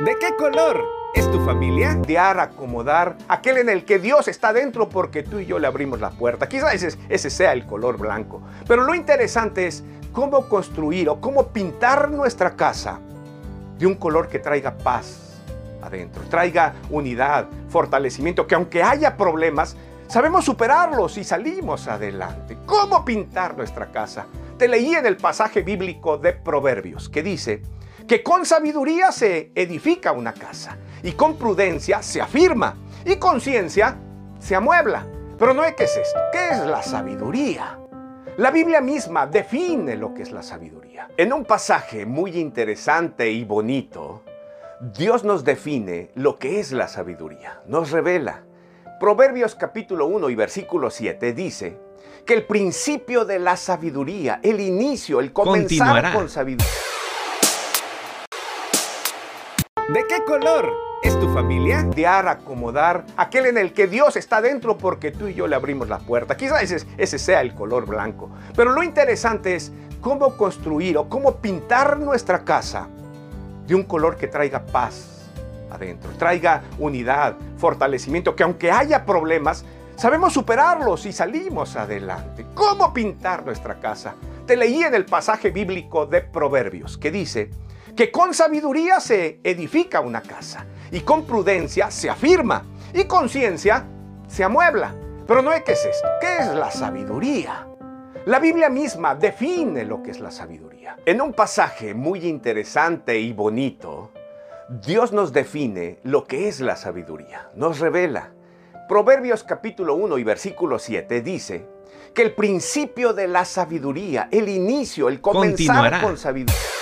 ¿De qué color es tu familia? Dear, acomodar, aquel en el que Dios está dentro porque tú y yo le abrimos la puerta. Quizás ese, ese sea el color blanco. Pero lo interesante es cómo construir o cómo pintar nuestra casa de un color que traiga paz adentro, traiga unidad, fortalecimiento, que aunque haya problemas, sabemos superarlos y salimos adelante. ¿Cómo pintar nuestra casa? Te leí en el pasaje bíblico de Proverbios que dice, que con sabiduría se edifica una casa y con prudencia se afirma y con ciencia se amuebla. Pero no es qué es esto, ¿qué es la sabiduría? La Biblia misma define lo que es la sabiduría. En un pasaje muy interesante y bonito, Dios nos define lo que es la sabiduría, nos revela. Proverbios capítulo 1 y versículo 7 dice que el principio de la sabiduría, el inicio, el comenzar con sabiduría. ¿De qué color es tu familia? Dear, acomodar, aquel en el que Dios está dentro porque tú y yo le abrimos la puerta. Quizás ese, ese sea el color blanco. Pero lo interesante es cómo construir o cómo pintar nuestra casa de un color que traiga paz adentro, traiga unidad, fortalecimiento, que aunque haya problemas, sabemos superarlos y salimos adelante. ¿Cómo pintar nuestra casa? Te leí en el pasaje bíblico de Proverbios que dice, que con sabiduría se edifica una casa y con prudencia se afirma y con ciencia se amuebla. Pero no es qué es esto, ¿qué es la sabiduría? La Biblia misma define lo que es la sabiduría. En un pasaje muy interesante y bonito, Dios nos define lo que es la sabiduría, nos revela. Proverbios capítulo 1 y versículo 7 dice que el principio de la sabiduría, el inicio, el comenzar con sabiduría.